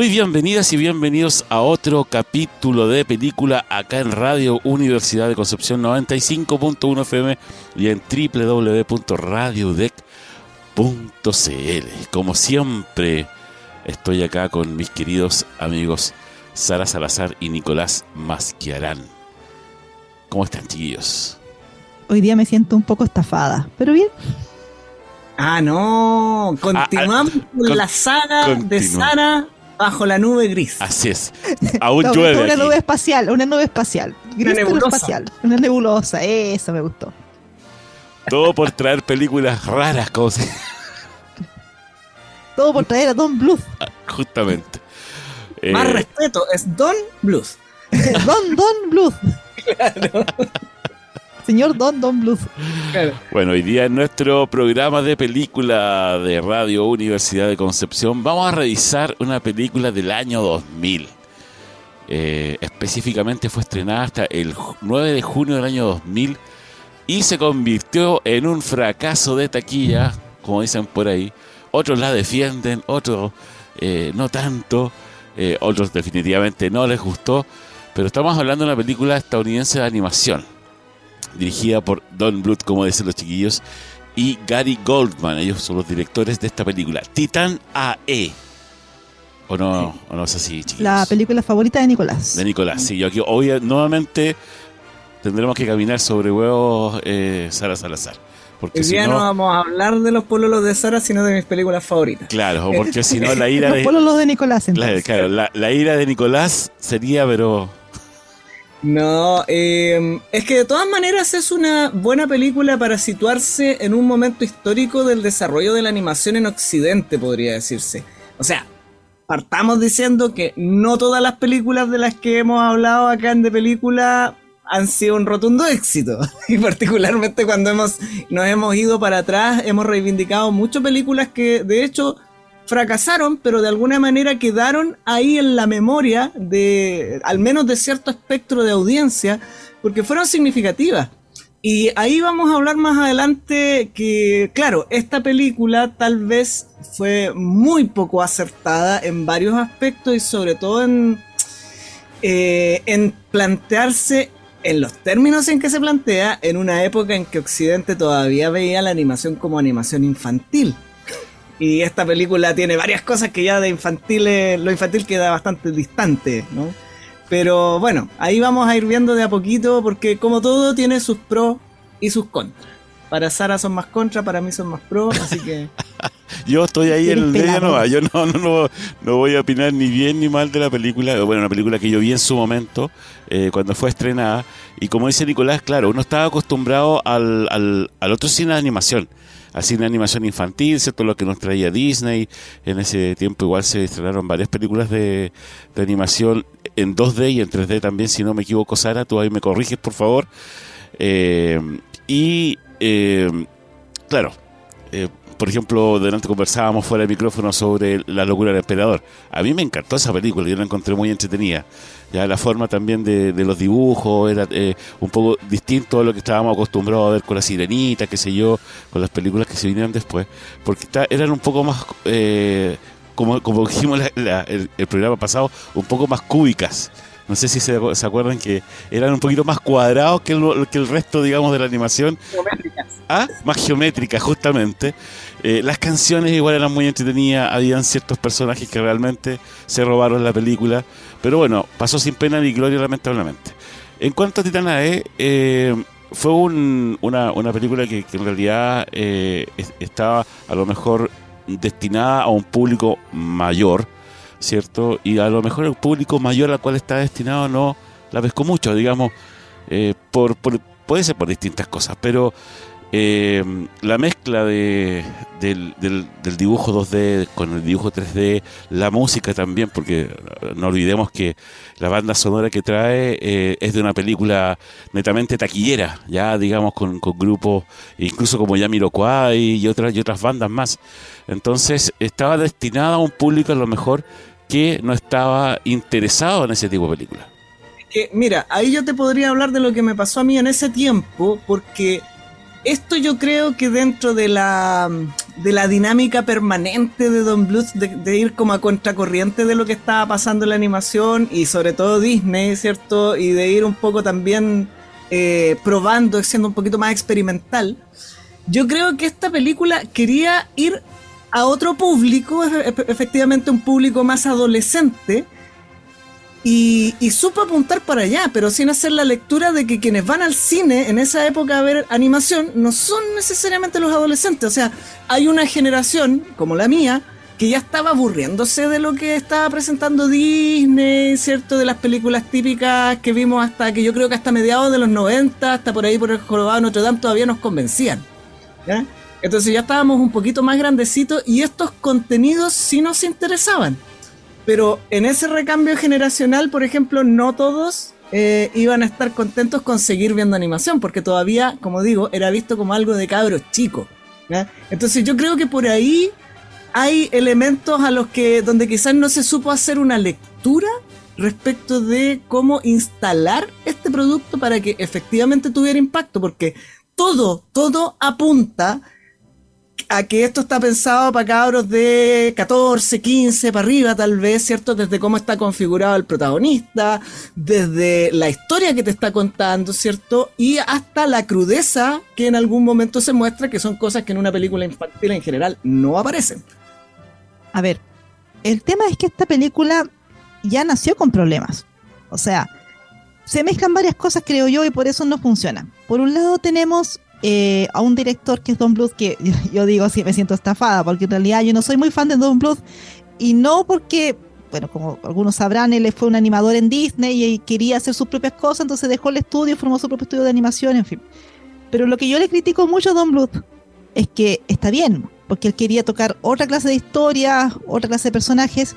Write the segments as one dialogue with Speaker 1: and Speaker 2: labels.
Speaker 1: Muy bienvenidas y bienvenidos a otro capítulo de película acá en Radio Universidad de Concepción 95.1 FM y en www.radiodec.cl. Como siempre, estoy acá con mis queridos amigos Sara Salazar y Nicolás Masquiarán. ¿Cómo están, chiquillos?
Speaker 2: Hoy día me siento un poco estafada, pero bien.
Speaker 3: Ah, no. Continuamos ah, ah, con la saga de Sara bajo la nube gris.
Speaker 1: Así es. Aún llueve.
Speaker 2: Una nube espacial, una nube espacial. una nebulosa. Espacial, una nebulosa, eso me gustó.
Speaker 1: Todo por traer películas raras, como se...
Speaker 2: Todo por traer a Don Bluth.
Speaker 1: Ah, justamente.
Speaker 3: Más eh, respeto, es Don Bluth.
Speaker 2: Don Don Bluth. Claro señor Don Don Blues.
Speaker 1: Bueno, hoy día en nuestro programa de película de Radio Universidad de Concepción vamos a revisar una película del año 2000. Eh, específicamente fue estrenada hasta el 9 de junio del año 2000 y se convirtió en un fracaso de taquilla, como dicen por ahí. Otros la defienden, otros eh, no tanto, eh, otros definitivamente no les gustó, pero estamos hablando de una película estadounidense de animación dirigida por Don Bluth, como dicen los chiquillos, y Gary Goldman. Ellos son los directores de esta película, Titan AE. ¿O no, ¿O no es así, chiquillos?
Speaker 2: La película favorita de Nicolás.
Speaker 1: De Nicolás, sí. Yo aquí hoy nuevamente tendremos que caminar sobre huevos eh, Sara Salazar.
Speaker 3: Porque si no, vamos a hablar de los pololos de Sara, sino de mis películas favoritas.
Speaker 1: Claro, porque si no la ira de...
Speaker 2: Los pololos de Nicolás,
Speaker 1: entonces. Claro, la, la ira de Nicolás sería, pero
Speaker 3: no, em, es que de todas maneras es una buena película para situarse en un momento histórico del desarrollo de la animación en Occidente, podría decirse. O sea, partamos diciendo que no todas las películas de las que hemos hablado acá en de película han sido un rotundo éxito. Y particularmente cuando hemos, nos hemos ido para atrás, hemos reivindicado muchas películas que de hecho fracasaron, pero de alguna manera quedaron ahí en la memoria de, al menos de cierto espectro de audiencia, porque fueron significativas. Y ahí vamos a hablar más adelante que, claro, esta película tal vez fue muy poco acertada en varios aspectos y sobre todo en, eh, en plantearse en los términos en que se plantea en una época en que Occidente todavía veía la animación como animación infantil. Y esta película tiene varias cosas que ya de infantil, lo infantil queda bastante distante, ¿no? Pero bueno, ahí vamos a ir viendo de a poquito porque como todo tiene sus pros y sus contras. Para Sara son más contras, para mí son más pros, así que...
Speaker 1: yo estoy ahí en el medio, no, yo no, no, no, voy a opinar ni bien ni mal de la película. Bueno, una película que yo vi en su momento, eh, cuando fue estrenada. Y como dice Nicolás, claro, uno estaba acostumbrado al, al, al otro cine de animación así de animación infantil, ¿cierto? Lo que nos traía Disney. En ese tiempo igual se estrenaron varias películas de, animación en 2D y en 3D también, si no me equivoco, Sara, tú ahí me corriges, por favor. Eh, y, eh, claro, eh, por ejemplo, delante conversábamos fuera del micrófono sobre La locura del emperador. A mí me encantó esa película, yo la encontré muy entretenida. Ya la forma también de, los dibujos era eh, un poco distinto a lo que estábamos acostumbrados a ver con la sirenita, qué sé yo, con las películas que se vinieron después, porque eran un poco más, eh, como, como dijimos el, programa pasado, un poco más cúbicas. No sé si se, acuerdan que eran un poquito más cuadrados que el, que el resto, digamos, de la animación. Más geométrica, justamente. Eh, las canciones igual eran muy entretenidas, habían ciertos personajes que realmente se robaron la película, pero bueno, pasó sin pena ni gloria lamentablemente. En cuanto a Titana E, eh, fue una, una, película que, en realidad eh, estaba a lo mejor destinada a un público mayor, ¿cierto? Y a lo mejor el público mayor al cual está destinado no la pescó mucho, digamos, por, puede ser por distintas cosas, pero eh, la mezcla de, del, del, dibujo 2D con el dibujo 3D, la música también, porque no olvidemos que la banda sonora que trae eh, es de una película netamente taquillera, ya digamos con, con grupos, incluso como Yamiroquai y otras, y otras bandas más. Entonces estaba destinada a un público a lo mejor que no estaba interesado en ese tipo de películas.
Speaker 3: Que, mira, ahí yo te podría hablar de lo que me pasó a mí en ese tiempo, porque esto yo creo que dentro de la, de la dinámica permanente de Don Bluth, de, ir como a contracorriente de lo que estaba pasando en la animación y sobre todo Disney, ¿cierto? Y de ir un poco también eh, probando, siendo un poquito más experimental, yo creo que esta película quería ir a otro público, efectivamente un público más adolescente, y, supo apuntar para allá, pero sin hacer la lectura de que quienes van al cine en esa época a ver animación no son necesariamente los adolescentes. O sea, hay una generación, como la mía, que ya estaba aburriéndose de lo que estaba presentando Disney, ¿cierto? De las películas típicas que vimos hasta que yo creo que hasta mediados de los 90, hasta por ahí por el Jorobado Notre Dame, todavía nos convencían. Entonces ya estábamos un poquito más grandecitos y estos contenidos sí nos interesaban. Pero en ese recambio generacional, por ejemplo, no todos eh, iban a estar contentos con seguir viendo animación, porque todavía, como digo, era visto como algo de cabros chicos. Entonces yo creo que por ahí hay elementos a los que donde quizás no se supo hacer una lectura respecto de cómo instalar este producto para que efectivamente tuviera impacto, porque todo, todo apunta a que esto está pensado para cabros de 14, 15 para arriba, tal vez, ¿cierto? Desde cómo está configurado el protagonista, desde la historia que te está contando, ¿cierto? Y hasta la crudeza que en algún momento se muestra, que son cosas que en una película infantil en general no aparecen.
Speaker 2: A ver, el tema es que esta película ya nació con problemas. O sea, se mezclan varias cosas, creo yo, y por eso no funciona. Por un lado tenemos eh, a un director que es Don Bluth, que yo digo así, me siento estafada, porque en realidad yo no soy muy fan de Don Bluth, y no porque, bueno, como algunos sabrán, él fue un animador en Disney y quería hacer sus propias cosas, entonces dejó el estudio, formó su propio estudio de animación, en fin. Pero lo que yo le critico mucho a Don Bluth es que está bien, porque él quería tocar otra clase de historias, otra clase de personajes,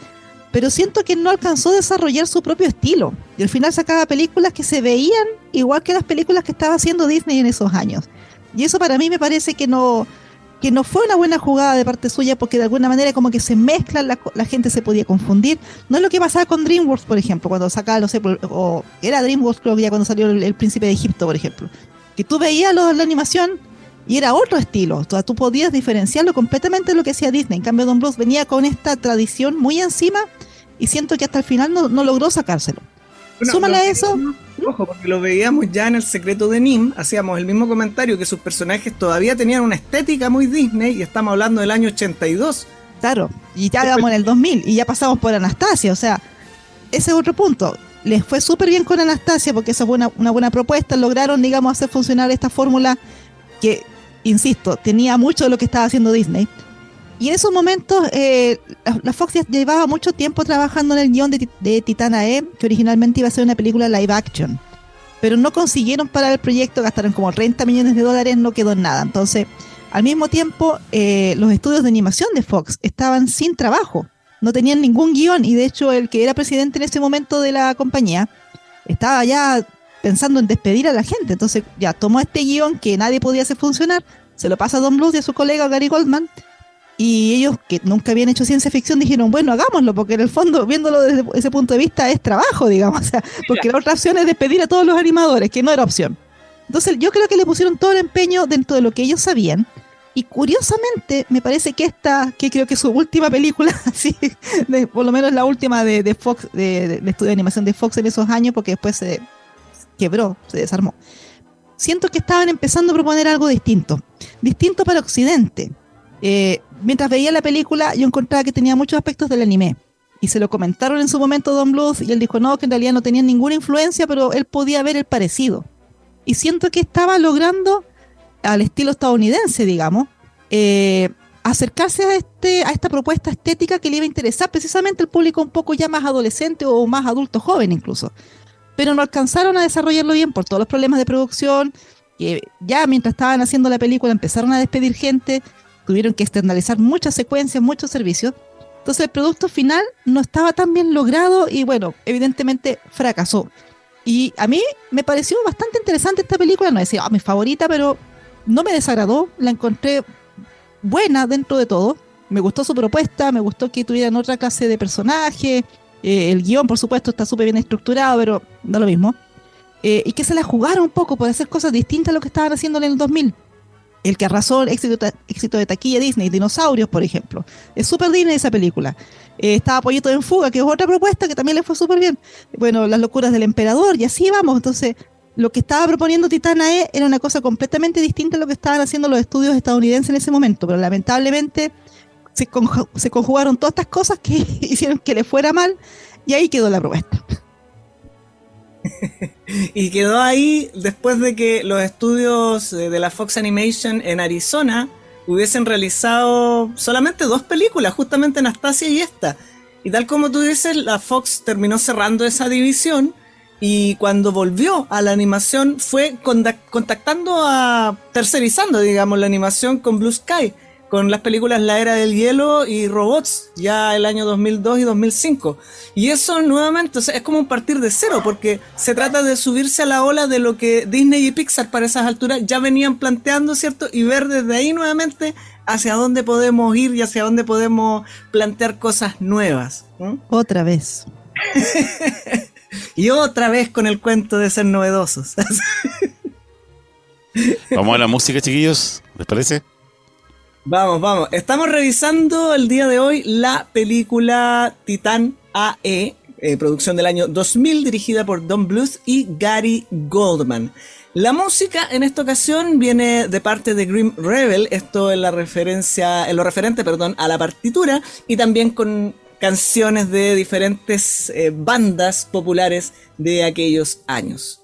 Speaker 2: pero siento que no alcanzó a desarrollar su propio estilo. Y al final sacaba películas que se veían igual que las películas que estaba haciendo Disney en esos años. Y eso para mí me parece que no, que no fue una buena jugada de parte suya porque de alguna manera como que se mezclan, la, la gente se podía confundir. No es lo que pasaba con DreamWorks, por ejemplo, cuando sacaba, no sé, o era DreamWorks creo que ya cuando salió el, Príncipe de Egipto, por ejemplo. Que tú veías lo, la animación y era otro estilo. O tú podías diferenciarlo completamente de lo que hacía Disney. En cambio, Don Bluth venía con esta tradición muy encima y siento que hasta el final no logró sacárselo. Súmale a eso.
Speaker 3: Ojo, porque lo veíamos ya en El secreto de Nim, hacíamos el mismo comentario que sus personajes todavía tenían una estética muy Disney y estamos hablando del año 82.
Speaker 2: Claro, y ya vamos en el 2000 y ya pasamos por Anastasia, o sea, ese es otro punto. Les fue súper bien con Anastasia porque esa fue una, una buena propuesta, lograron, digamos, hacer funcionar esta fórmula que, insisto, tenía mucho de lo que estaba haciendo Disney. Y en esos momentos, eh, la, Fox ya llevaba mucho tiempo trabajando en el guion de, Titana E, que originalmente iba a ser una película live action. Pero no consiguieron parar el proyecto, gastaron como 30 millones de dólares, no quedó en nada. Entonces, al mismo tiempo, eh, los estudios de animación de Fox estaban sin trabajo, no tenían ningún guion. Y de hecho, el que era presidente en ese momento de la compañía estaba ya pensando en despedir a la gente. Entonces, ya tomó este guion que nadie podía hacer funcionar, se lo pasa a Don Bluth y a su colega Gary Goldman y ellos, que nunca habían hecho ciencia ficción, dijeron, bueno, hagámoslo, porque en el fondo, viéndolo desde ese punto de vista, es trabajo, digamos. O sea, porque la otra opción es despedir a todos los animadores, que no era opción. Entonces, yo creo que le pusieron todo el empeño dentro de lo que ellos sabían. Y curiosamente, me parece que esta, que creo que su última película, así, por lo menos la última de, Fox, de, de, estudio de animación de Fox en esos años, porque después se quebró, se desarmó. Siento que estaban empezando a proponer algo distinto. distinto para Occidente. Eh, mientras veía la película, yo encontraba que tenía muchos aspectos del anime. Y se lo comentaron en su momento Don Bluth y él dijo no, que en realidad no tenía ninguna influencia, pero él podía ver el parecido. Y siento que estaba logrando, al estilo estadounidense, digamos, eh, acercarse a, este, a esta propuesta estética que le iba a interesar precisamente al público un poco ya más adolescente o más adulto joven incluso. Pero no alcanzaron a desarrollarlo bien por todos los problemas de producción, que ya mientras estaban haciendo la película empezaron a despedir gente, tuvieron que externalizar muchas secuencias, muchos servicios. Entonces el producto final no estaba tan bien logrado y bueno, evidentemente fracasó. Y a mí me pareció bastante interesante esta película, no decía ah, mi favorita, pero no me desagradó, la encontré buena dentro de todo. Me gustó su propuesta, me gustó que tuvieran otra clase de personaje. Eh, el guion, por supuesto, está súper bien estructurado, pero no lo mismo. Eh, y que se la jugaron un poco por hacer cosas distintas a lo que estaban haciendo en el 2000 el que arrasó el éxito, éxito de taquilla Disney, Dinosaurios, por ejemplo. Es súper Disney esa película. Eh, estaba Pollito en Fuga, que es otra propuesta que también le fue súper bien. Bueno, Las locuras del emperador, y así vamos. Entonces, lo que estaba proponiendo Titana E era una cosa completamente distinta a lo que estaban haciendo los estudios estadounidenses en ese momento, pero lamentablemente se conjugaron todas estas cosas que hicieron que le fuera mal, y ahí quedó la propuesta.
Speaker 3: Y quedó ahí después de que los estudios de la Fox Animation en Arizona hubiesen realizado solamente dos películas, justamente Anastasia y esta. Y tal como tú dices, la Fox terminó cerrando esa división y cuando volvió a la animación fue contactando a, tercerizando, digamos, la animación con Blue Sky con las películas La Era del Hielo y Robots, ya el año 2002 y 2005. Y eso nuevamente es como un partir de cero, porque se trata de subirse a la ola de lo que Disney y Pixar para esas alturas ya venían planteando, ¿cierto? Y ver desde ahí nuevamente hacia dónde podemos ir y hacia dónde podemos plantear cosas nuevas.
Speaker 2: Otra vez.
Speaker 3: y otra vez con el cuento de ser novedosos.
Speaker 1: Vamos a la música, chiquillos, ¿les parece?
Speaker 3: Vamos, vamos. Estamos revisando el día de hoy la película Titán AE, eh, producción del año 2000, dirigida por Don Bluth y Gary Goldman. La música en esta ocasión viene de parte de Grim Rebel, esto en la referencia, en lo referente, perdón, a la partitura y también con canciones de diferentes eh, bandas populares de aquellos años.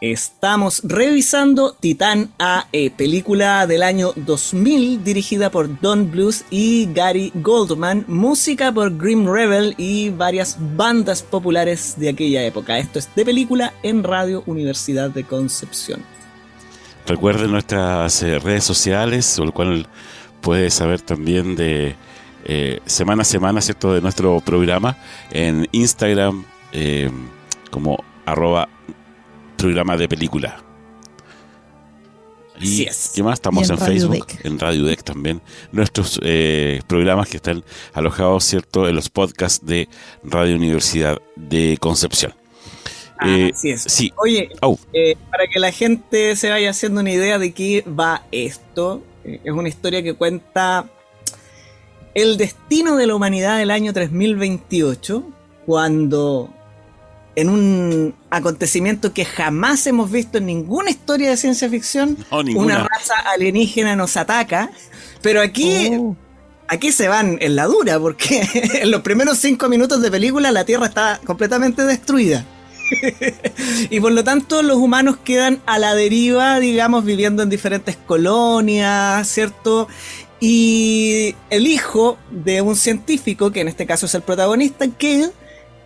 Speaker 3: Estamos revisando Titán AE, película del año 2000 dirigida por Don Blues y Gary Goldman, música por Grim Rebel y varias bandas populares de aquella época. Esto es de película en Radio Universidad de Concepción.
Speaker 1: Recuerden nuestras eh, redes sociales, o el cual puedes saber también de eh, semana a semana, ¿cierto?, de nuestro programa en Instagram eh, como arroba programa de película. Y ¿qué más? Estamos en, Facebook, en Radio Deck también. Nuestros eh, programas que están alojados, ¿cierto?, en los podcasts de Radio Universidad de Concepción.
Speaker 3: Ah, eh, es. Sí. Oye, eh, para que la gente se vaya haciendo una idea de qué va esto, es una historia que cuenta el destino de la humanidad del año 3028, cuando en un acontecimiento que jamás hemos visto en ninguna historia de ciencia ficción. una raza alienígena nos ataca, pero aquí, oh. aquí se van en la dura, porque en los primeros cinco minutos de película la Tierra está completamente destruida. y por lo tanto los humanos quedan a la deriva, digamos, viviendo en diferentes colonias, ¿cierto? Y el hijo de un científico, que en este caso es el protagonista, que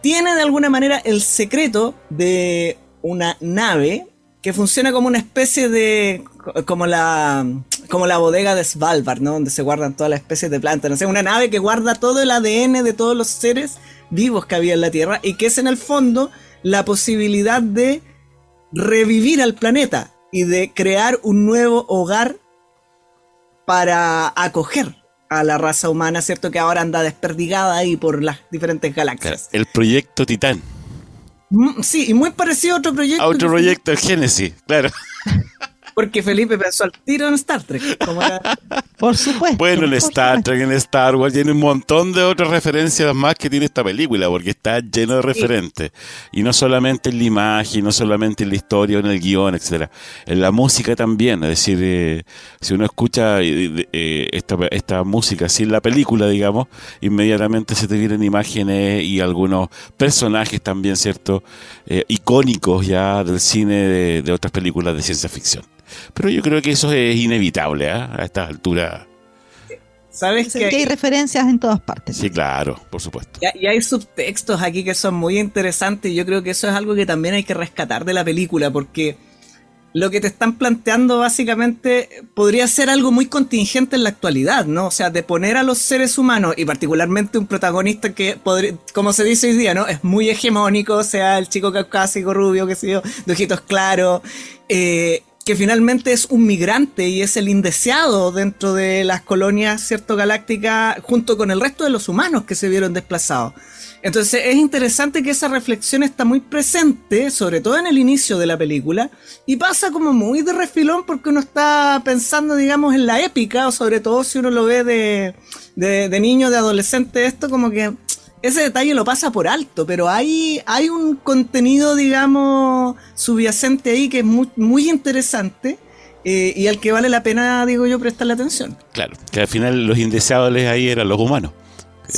Speaker 3: tiene de alguna manera el secreto de una nave que funciona como una especie de como la como la bodega de Svalbard, ¿no? Donde se guardan todas las especies de plantas, no sé, una nave que guarda todo el ADN de todos los seres vivos que había en la Tierra y que es en el fondo la posibilidad de revivir al planeta y de crear un nuevo hogar para acoger a la raza humana, ¿cierto? Que ahora anda desperdigada ahí por las diferentes galaxias.
Speaker 1: el proyecto Titán.
Speaker 3: Mm, sí, y muy parecido a otro proyecto.
Speaker 1: A otro proyecto, el Génesis, claro.
Speaker 3: Porque Felipe pensó al tiro en Star Trek.
Speaker 2: Por supuesto.
Speaker 1: Bueno, en Star Trek, en Star Wars, tiene un montón de otras referencias más que tiene esta película, porque está lleno de referentes. Y no solamente en la imagen, no solamente en la historia, en el guion, etcétera En la música también. Es decir, eh, si uno escucha eh, eh, esta, esta música sin la película, digamos, inmediatamente se te vienen imágenes y algunos personajes también, ¿cierto? icónicos ya del cine de otras películas de ciencia ficción. Pero yo creo que eso es inevitable ¿eh? a estas alturas.
Speaker 2: ¿Sabes que, hay referencias en todas partes?
Speaker 1: Sí, claro, por supuesto.
Speaker 3: Y, hay subtextos aquí que son muy interesantes y yo creo que eso es algo que también hay que rescatar de la película porque lo que te están planteando básicamente podría ser algo muy contingente en la actualidad, ¿no? O sea, de poner a los seres humanos y particularmente un protagonista que, como se dice hoy día, ¿no? Es muy hegemónico, o sea, el chico caucásico, rubio, que sé yo, de ojitos claros, eh, que finalmente es un migrante y es el indeseado dentro de las colonias, ¿cierto? Galácticas, junto con el resto de los humanos que se vieron desplazados. Entonces es interesante que esa reflexión está muy presente, sobre todo en el inicio de la película, y pasa como muy de refilón porque uno está pensando, digamos, en la épica, o sobre todo si uno lo ve de, de, de niño, de adolescente, esto como que ese detalle lo pasa por alto, pero hay, hay un contenido, digamos, subyacente ahí que es muy, muy interesante. Eh, y al que vale la pena, digo yo, prestarle atención.
Speaker 1: Claro, que al final los indeseables ahí eran los humanos.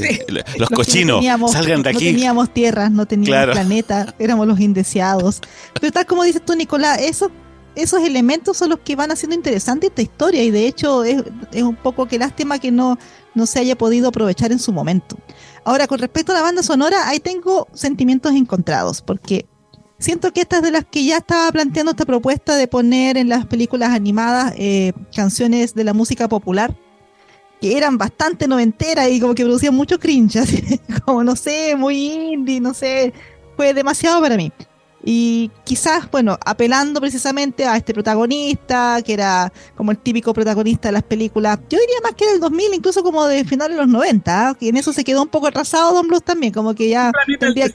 Speaker 1: Eh, los, cochinos, salgan de aquí.
Speaker 2: No teníamos tierras, no teníamos planeta, éramos los indeseados. Pero tal como dices tú, Nicolás, eso, esos elementos son los que van haciendo interesante esta historia y de hecho es, es un poco que lástima que no, no se haya podido aprovechar en su momento. Ahora, con respecto a la banda sonora, ahí tengo sentimientos encontrados, porque siento que esta es de las que ya estaba planteando esta propuesta de poner en las películas animadas eh, canciones de la música popular, que eran bastante noventeras y como que producían mucho cringe, como no sé, muy indie, no sé, fue demasiado para mí. Y quizás, bueno, apelando precisamente a este protagonista, que era como el típico protagonista de las películas, yo diría más que del 2000, incluso como de finales de los 90, ¿ah? que en eso se quedó un poco atrasado Don Blues también, como que ya tendría,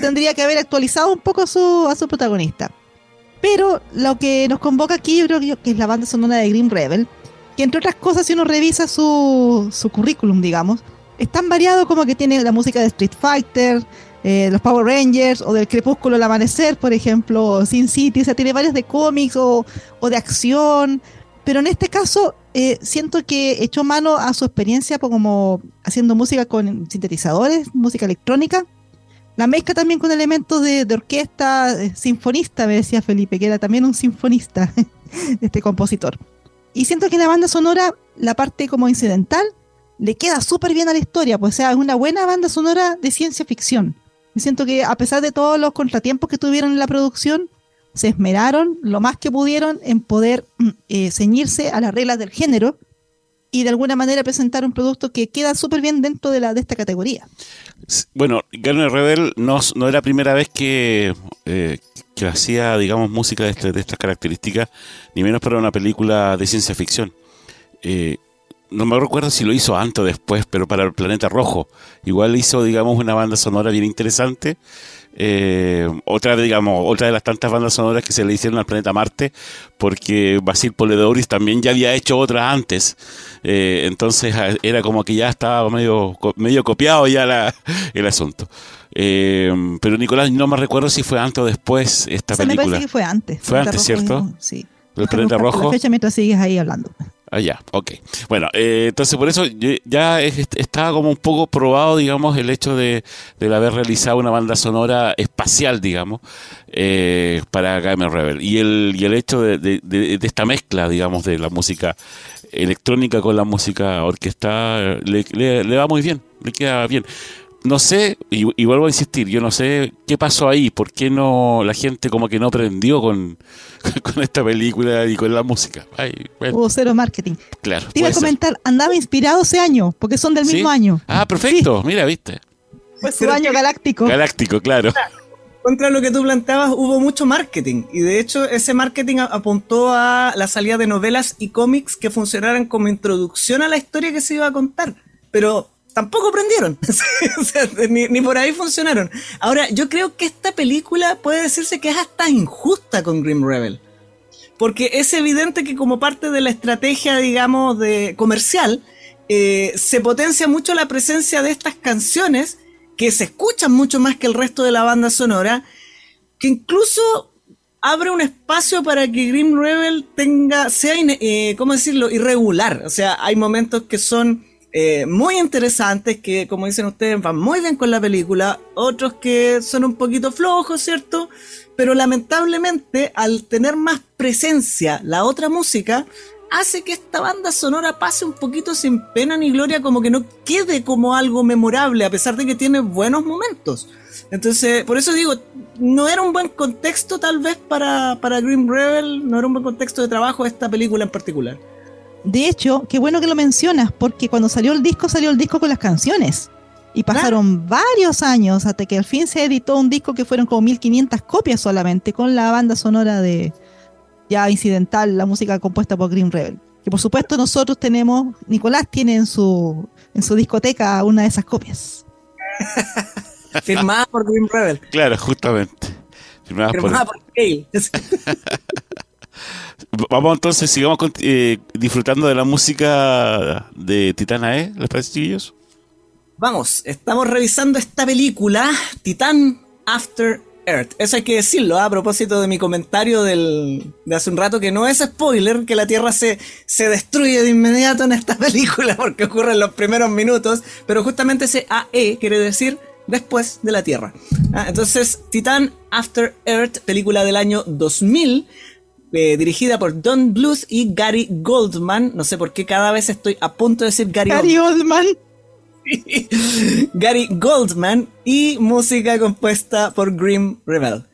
Speaker 2: tendría, que haber actualizado un poco a su, a su protagonista. Pero lo que nos convoca aquí, yo creo que es la banda sonora de Green Rebel, que entre otras cosas, si uno revisa su, su currículum, digamos, es tan variado como que tiene la música de Street Fighter, eh, los Power Rangers o del Crepúsculo al Amanecer, por ejemplo, Sin City, o sea, tiene varios de cómics o, de acción, pero en este caso eh, siento que echó mano a su experiencia como haciendo música con sintetizadores, música electrónica, La mezcla también con elementos de, orquesta, sinfonista, me decía Felipe, que era también un sinfonista, este compositor. Y siento que la banda sonora, la parte como incidental, le queda súper bien a la historia, pues sea, es una buena banda sonora de ciencia ficción. Me siento que a pesar de todos los contratiempos que tuvieron en la producción, se esmeraron lo más que pudieron en poder mm, eh, ceñirse a las reglas del género y de alguna manera presentar un producto que queda súper bien dentro de, la, de esta categoría.
Speaker 1: Bueno, Garner Rebel no, era la primera vez que, eh, que hacía, digamos, música de, este, de, estas características, ni menos para una película de ciencia ficción. Eh, no me recuerdo si lo hizo antes o después, pero para el Planeta Rojo. Igual hizo, digamos, una banda sonora bien interesante eh, otra, digamos, otra de las tantas bandas sonoras que se le hicieron al planeta Marte, porque Basil Poledouris también ya había hecho otra antes. Eh, entonces era como que ya estaba medio, medio copiado ya el asunto. Eh, pero Nicolás, no me recuerdo si fue antes o después esta película. Me
Speaker 2: parece que fue antes.
Speaker 1: Fue antes, ¿cierto?
Speaker 2: sí.
Speaker 1: El planeta rojo.
Speaker 2: La fecha mientras sigues ahí hablando.
Speaker 1: Ah, ya, ok. Bueno, eh, entonces por eso ya estaba como un poco probado, digamos, el hecho de, haber realizado una banda sonora espacial, digamos, eh, para Gamer Rebel. Y el, y el hecho de, esta mezcla, digamos, de la música electrónica con la música orquestada, le, le va muy bien, le queda bien no sé, y, vuelvo a insistir, yo no sé qué pasó ahí, por qué no la gente como que no aprendió con, con esta película y con la música.
Speaker 2: Hubo cero marketing.
Speaker 1: Claro.
Speaker 2: Te iba a comentar, andaba inspirado ese año, porque son del mismo año.
Speaker 1: Ah, perfecto, mira, viste.
Speaker 2: Fue su año galáctico.
Speaker 1: Galáctico, claro.
Speaker 3: Contra lo que tú planteabas, hubo mucho marketing. Y de hecho, ese marketing apuntó a la salida de novelas y cómics que funcionaran como introducción a la historia que se iba a contar. Pero tampoco prendieron. o sea, ni, por ahí funcionaron. Ahora, yo creo que esta película puede decirse que es hasta injusta con Grim Rebel. Porque es evidente que como parte de la estrategia, digamos, de comercial, eh, se potencia mucho la presencia de estas canciones que se escuchan mucho más que el resto de la banda sonora, que incluso abre un espacio para que Grim Rebel tenga, sea, eh, ¿cómo decirlo?, irregular. O sea, hay momentos que son eh, muy interesantes que, como dicen ustedes, van muy bien con la película, otros que son un poquito flojos, ¿cierto? Pero lamentablemente, al tener más presencia la otra música, hace que esta banda sonora pase un poquito sin pena ni gloria, como que no quede como algo memorable, a pesar de que tiene buenos momentos. Entonces, por eso digo, no era un buen contexto tal vez para, para Green Rebel, no era un buen contexto de trabajo esta película en particular.
Speaker 2: De hecho, qué bueno que lo mencionas, porque cuando salió el disco, salió el disco con las canciones. Y pasaron varios años hasta que al fin se editó un disco que fueron como 1500 copias solamente, con la banda sonora de ya incidental, la música compuesta por Green Rebel. Que por supuesto nosotros tenemos, Nicolás tiene en su, en su discoteca una de esas copias.
Speaker 3: Firmada por Green Rebel.
Speaker 1: Claro, justamente.
Speaker 3: Firmada, por, por
Speaker 1: Vamos entonces, sigamos eh, disfrutando de la música de Titana E, ¿les parece, chiquillos?
Speaker 3: Vamos, estamos revisando esta película, Titan After Earth. Eso hay que decirlo, ¿ah? a propósito de mi comentario del, de hace un rato, que no es spoiler, que la Tierra se, se destruye de inmediato en esta película, porque ocurre en los primeros minutos, pero justamente ese AE quiere decir después de la Tierra. Ah, entonces, Titan After Earth, película del año 2000, eh, dirigida por Don Bluth y Gary Goldman. No sé por qué cada vez estoy a punto de decir Gary,
Speaker 2: Gary Goldman.
Speaker 3: Gary Goldman y música compuesta por Grim Rebel.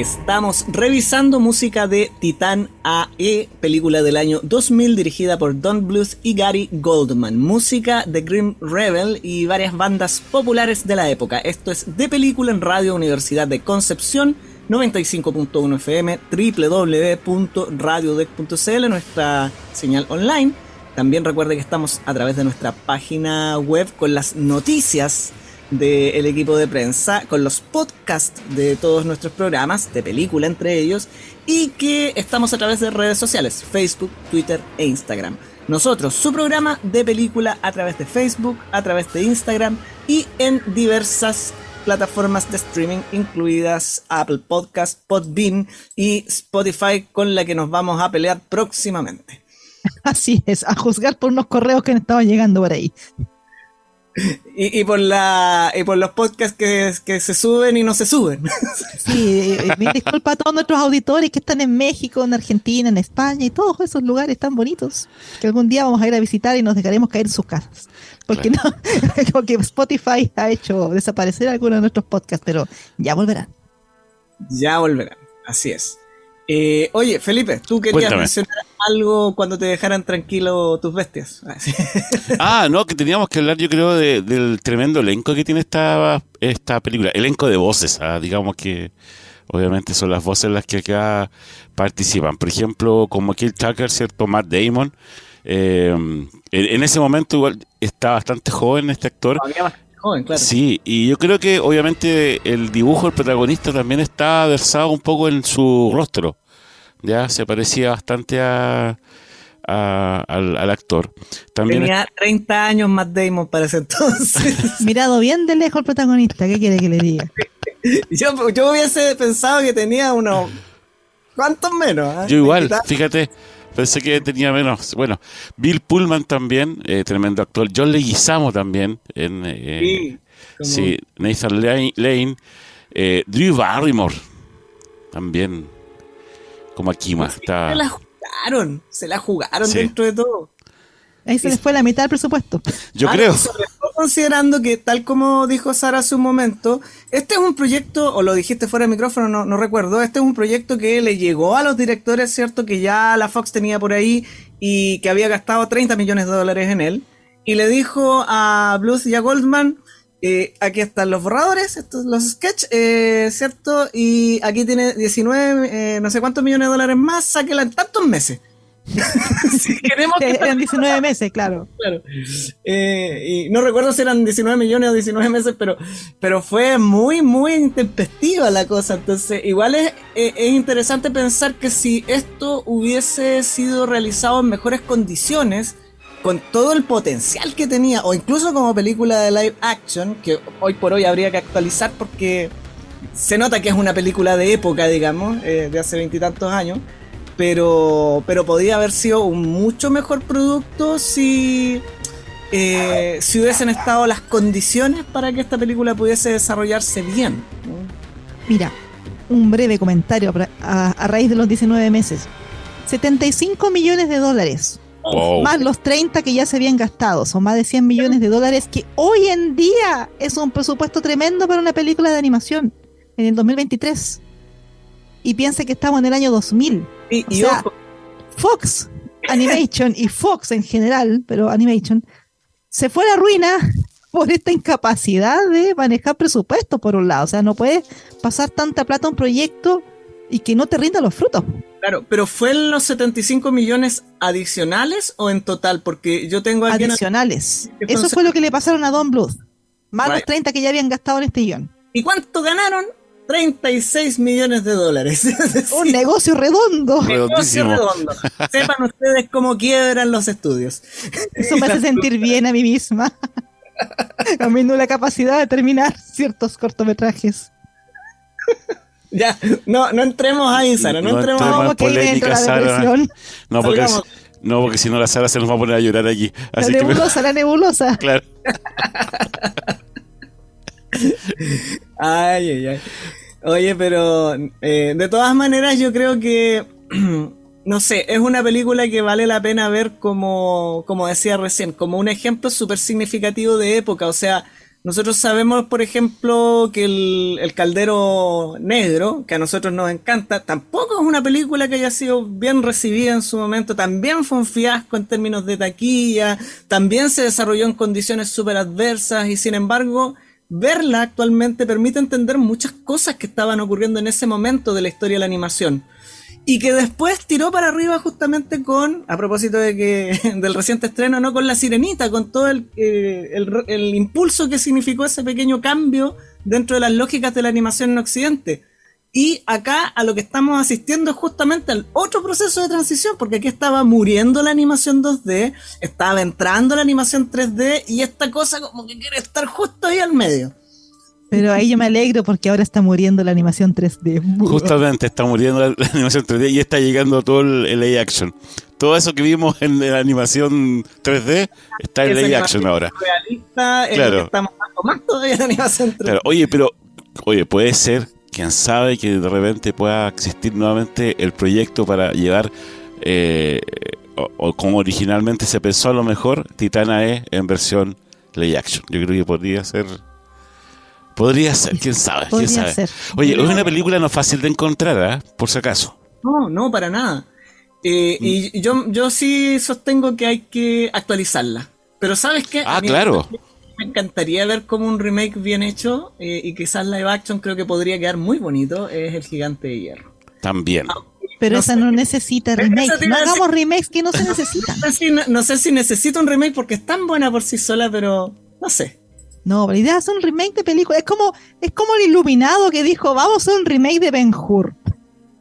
Speaker 3: Estamos revisando música de Titan AE, película del año 2000 dirigida por Don Bluth y Gary Goldman. Música de Grim Rebel y varias bandas populares de la época. Esto es de película en Radio Universidad de Concepción, 95.1 FM, www.radiodec.cl, nuestra señal online. También recuerde que estamos a través de nuestra página web con las noticias del equipo de prensa, con los podcasts de todos nuestros programas, de película entre ellos, y que estamos a través de redes sociales, Facebook, Twitter e Instagram. Nosotros, su programa de película a través de Facebook, a través de Instagram y en diversas plataformas de streaming, incluidas Apple Podcast, Podbean y Spotify, con la que nos vamos a pelear próximamente.
Speaker 2: Así es, a juzgar por unos correos que han estado llegando por ahí.
Speaker 3: Y, por la y por los podcasts que, se suben y no se suben.
Speaker 2: Sí, me disculpa a todos nuestros auditores que están en México, en Argentina, en España y todos esos lugares tan bonitos que algún día vamos a ir a visitar y nos dejaremos caer en sus casas. Porque no, porque Spotify ha hecho desaparecer algunos de nuestros podcasts, pero ya volverán.
Speaker 3: Ya volverán, así es. Eh, oye, Felipe, tú querías mencionar algo cuando te dejaran tranquilo tus bestias.
Speaker 1: ah, no, que teníamos que hablar, yo creo, del tremendo elenco que tiene esta, esta película. Elenco de voces, ah, digamos que obviamente son las voces las que acá participan. Por ejemplo, como Kill Tucker, ¿cierto? Matt Damon. Eh, en ese momento igual está bastante joven este actor.
Speaker 3: Joven, claro.
Speaker 1: Sí, y yo creo que obviamente el dibujo del protagonista también está versado un poco en su rostro ya se parecía bastante a, al, actor.
Speaker 3: También Tenía 30 años más Damon para ese entonces.
Speaker 2: Mirado bien de lejos el protagonista, ¿qué quiere que le diga?
Speaker 3: yo, yo hubiese pensado que tenía unos... ¿Cuántos menos?
Speaker 1: Ah? Yo igual, fíjate, pensé que tenía menos. Bueno, Bill Pullman también, eh, tremendo actor. John Leguizamo también. En, eh, sí, Nathan Lane. Eh, Drew Barrymore también como Akima. Está...
Speaker 3: Se la jugaron, se la jugaron dentro de todo.
Speaker 2: Ahí se les fue la mitad del presupuesto.
Speaker 1: Yo creo.
Speaker 3: Considerando que, tal como dijo Sara hace un momento, este es un proyecto, o lo dijiste fuera de micrófono, no, recuerdo, este es un proyecto que le llegó a los directores, ¿cierto? Que ya la Fox tenía por ahí y que había gastado 30 millones de dólares en él. Y le dijo a Blues y a Goldman, eh, aquí están los borradores, estos los sketches, eh, ¿cierto? Y aquí tiene 19, eh, no sé cuántos millones de dólares más, sáquela en tantos meses.
Speaker 2: si queremos que eran 19 meses, claro.
Speaker 3: claro. y no recuerdo si eran 19 millones o 19 meses, pero, pero fue muy, muy intempestiva la cosa. Entonces, igual es, es interesante pensar que si esto hubiese sido realizado en mejores condiciones, con todo el potencial que tenía, o incluso como película de live action, que hoy por hoy habría que actualizar porque se nota que es una película de época, digamos, eh, de hace veintitantos años, pero, pero podría haber sido un mucho mejor producto si, eh, si hubiesen estado las condiciones para que esta película pudiese desarrollarse bien.
Speaker 2: Mira, un breve comentario a, a raíz de los 19 meses. 75 millones de dólares más los 30 que ya se habían gastado. Son más de 100 millones de dólares que hoy en día es un presupuesto tremendo para una película de animación en el 2023. Y piensa que estamos en el año 2000.
Speaker 3: Y,
Speaker 2: Fox Animation y Fox en general, pero Animation, se fue a la ruina por esta incapacidad de manejar presupuesto, por un lado. O sea, no puedes pasar tanta plata a un proyecto y que no te rinda los frutos.
Speaker 3: Claro, pero ¿fue en los 75 millones adicionales o en total? Porque yo tengo
Speaker 2: Adicionales. Eso fue lo que le pasaron a Don Bluth. Más los 30 que ya habían gastado en este guion.
Speaker 3: ¿Y cuánto ganaron? 36 millones de dólares.
Speaker 2: Un negocio redondo.
Speaker 3: Negocio redondo. Sepan ustedes cómo quiebran los estudios.
Speaker 2: Eso me hace sentir bien a mí misma. A mí no la capacidad de terminar ciertos cortometrajes.
Speaker 3: Ya, no, no entremos ahí, Sara, no, entremos
Speaker 1: polémica, Sara. No, porque, no, porque si no la Sara se nos va a poner a llorar aquí.
Speaker 2: la nebulosa, la nebulosa.
Speaker 1: Claro.
Speaker 3: ay, ay, ay. Oye, pero eh, de todas maneras yo creo que, no sé, es una película que vale la pena ver como, como decía recién, como un ejemplo súper significativo de época. O sea, Nosotros sabemos, por ejemplo, que el, Caldero Negro, que a nosotros nos encanta, tampoco es una película que haya sido bien recibida en su momento, también fue un fiasco en términos de taquilla, también se desarrolló en condiciones súper adversas y sin embargo, verla actualmente permite entender muchas cosas que estaban ocurriendo en ese momento de la historia de la animación y que después tiró para arriba justamente con, a propósito de que del reciente estreno, no con la sirenita, con todo el, eh, el, impulso que significó ese pequeño cambio dentro de las lógicas de la animación en Occidente. Y acá a lo que estamos asistiendo es justamente al otro proceso de transición, porque aquí estaba muriendo la animación 2D, estaba entrando la animación 3D y esta cosa como que quiere estar justo ahí al medio.
Speaker 2: Pero ahí yo me alegro porque ahora está muriendo la animación 3D.
Speaker 1: Justamente está muriendo la, animación 3D y está llegando todo el, el action. Todo eso que vimos en la animación 3D está en el action ahora.
Speaker 3: Realista, claro. estamos más todavía animación 3D.
Speaker 1: Oye, pero oye, puede ser, quién sabe, que de repente pueda existir nuevamente el proyecto para llevar eh, o, como originalmente se pensó a lo mejor, Titana E en versión live action. Yo creo que podría ser Podría ser, quién sabe, quién sabe. Oye, es una película no fácil de encontrar, ¿eh? por si acaso.
Speaker 3: No, no, para nada. Eh, y yo, yo sí sostengo que hay que actualizarla. Pero ¿sabes qué?
Speaker 1: Ah, claro.
Speaker 3: Me encantaría ver como un remake bien hecho eh, y quizás live action creo que podría quedar muy bonito. Es El Gigante de Hierro.
Speaker 1: También.
Speaker 2: Ah, pero esa no necesita remake. No hagamos remakes que no se necesitan.
Speaker 3: no sé si necesita un remake porque es tan buena por sí sola, pero no sé.
Speaker 2: No, la idea es un remake de película. Es como, es como el iluminado que dijo, vamos a hacer un remake de Ben Hur.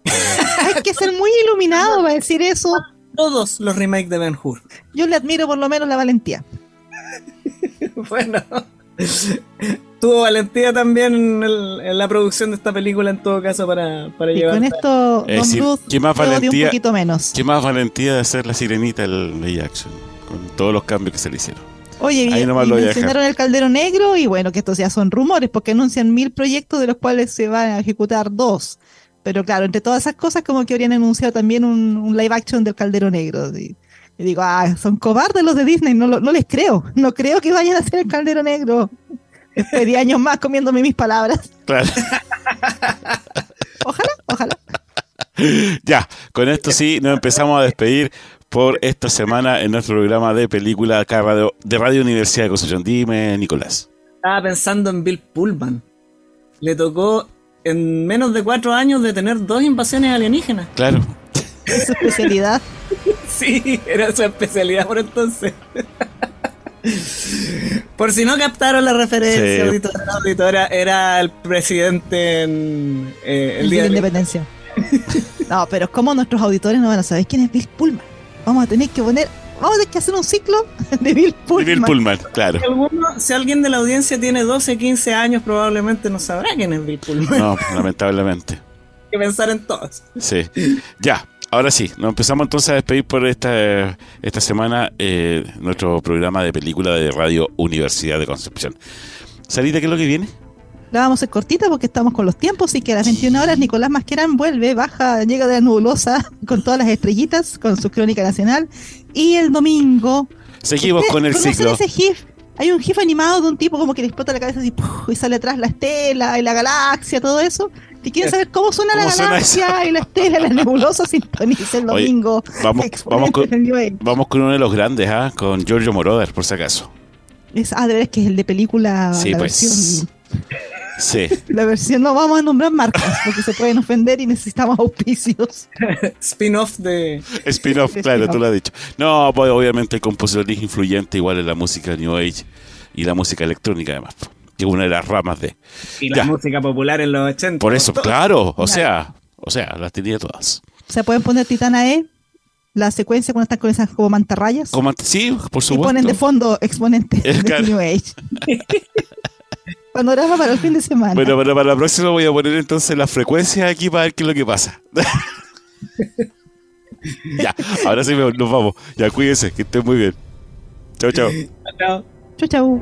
Speaker 2: Hay que ser muy iluminado para decir eso.
Speaker 3: Todos los remakes de Ben Hur.
Speaker 2: Yo le admiro por lo menos la valentía.
Speaker 3: bueno. Tuvo valentía también en, la producción de esta película, en todo caso, para, para y
Speaker 2: Con esto,
Speaker 1: es ¿qué más valentía, un poquito menos. ¿Qué más valentía de hacer la sirenita el de Jackson? Con todos los cambios que se le hicieron.
Speaker 2: Oye, y, mencionaron el caldero negro y bueno, que estos ya son rumores porque anuncian mil proyectos de los cuales se van a ejecutar dos. Pero claro, entre todas esas cosas como que habrían anunciado también un, live action del caldero negro. Y, digo, ah, son cobardes los de Disney, no, no les creo, no creo que vayan a hacer el caldero negro. Pedí años más comiéndome mis palabras.
Speaker 1: Claro.
Speaker 2: ojalá, ojalá.
Speaker 1: Ya, con esto sí nos empezamos a despedir por esta semana en nuestro programa de película acá de Radio Universidad de Concepción. Dime, Nicolás.
Speaker 3: Estaba pensando en Bill Pullman. Le tocó en menos de cuatro años de tener dos invasiones alienígenas.
Speaker 1: Claro.
Speaker 2: ¿Es su especialidad?
Speaker 3: sí, era su especialidad por entonces. Por si no captaron la referencia, auditora, era el presidente en
Speaker 2: eh, el, día de la independencia. no, pero ¿cómo nuestros auditores no van a saber quién es Bill Pullman? vamos a tener que poner, vamos a tener que hacer un ciclo de Bill Pullman.
Speaker 1: Bill Pullman, claro.
Speaker 3: Si, alguien de la audiencia tiene 12, 15 años, probablemente no sabrá quién es Bill Pullman.
Speaker 1: No, lamentablemente.
Speaker 3: Hay que pensar en todos.
Speaker 1: Sí. Ya, ahora sí, nos empezamos entonces a despedir por esta, esta semana eh, nuestro programa de película de Radio Universidad de Concepción. Sarita, ¿qué es lo que viene?
Speaker 2: La vamos a ser cortita porque estamos con los tiempos y que a las 21 horas Nicolás Masquerán vuelve, baja, llega de la nubulosa con todas las estrellitas, con su crónica nacional. Y el domingo...
Speaker 1: Seguimos con el ciclo.
Speaker 2: ese GIF? Hay un GIF animado de un tipo como que le explota la cabeza así, y sale atrás la estela y la galaxia, todo eso. Si quieren saber cómo suena la galaxia y la estela la nebulosa, sintoniza el domingo.
Speaker 1: vamos, vamos, con, vamos con uno de los grandes, ¿ah? con Giorgio Moroder, por si acaso.
Speaker 2: Es, ah, de verdad que es el de película.
Speaker 1: Sí, pues. Sí.
Speaker 2: La versión no vamos a nombrar marcas porque se pueden ofender y necesitamos auspicios.
Speaker 3: Spin-off de.
Speaker 1: Spin-off, claro, tú lo has dicho. No, pues obviamente el compositor es influyente igual en la música New Age y la música electrónica además. Que es una de las ramas de.
Speaker 3: Y la música popular en los 80.
Speaker 1: Por eso, claro, o sea, o sea, las tenía todas.
Speaker 2: Se pueden poner Titana E, la secuencia cuando están con esas como mantarrayas.
Speaker 1: sí, por supuesto.
Speaker 2: Y ponen de fondo exponentes de New Age. Panorama para el fin de semana.
Speaker 1: Bueno, pero para la próxima voy a poner entonces la frecuencia aquí para ver qué es lo que pasa. ya, ahora sí nos vamos. Ya cuídense, que estén muy bien. Chao.
Speaker 2: Chao. Chao, chao.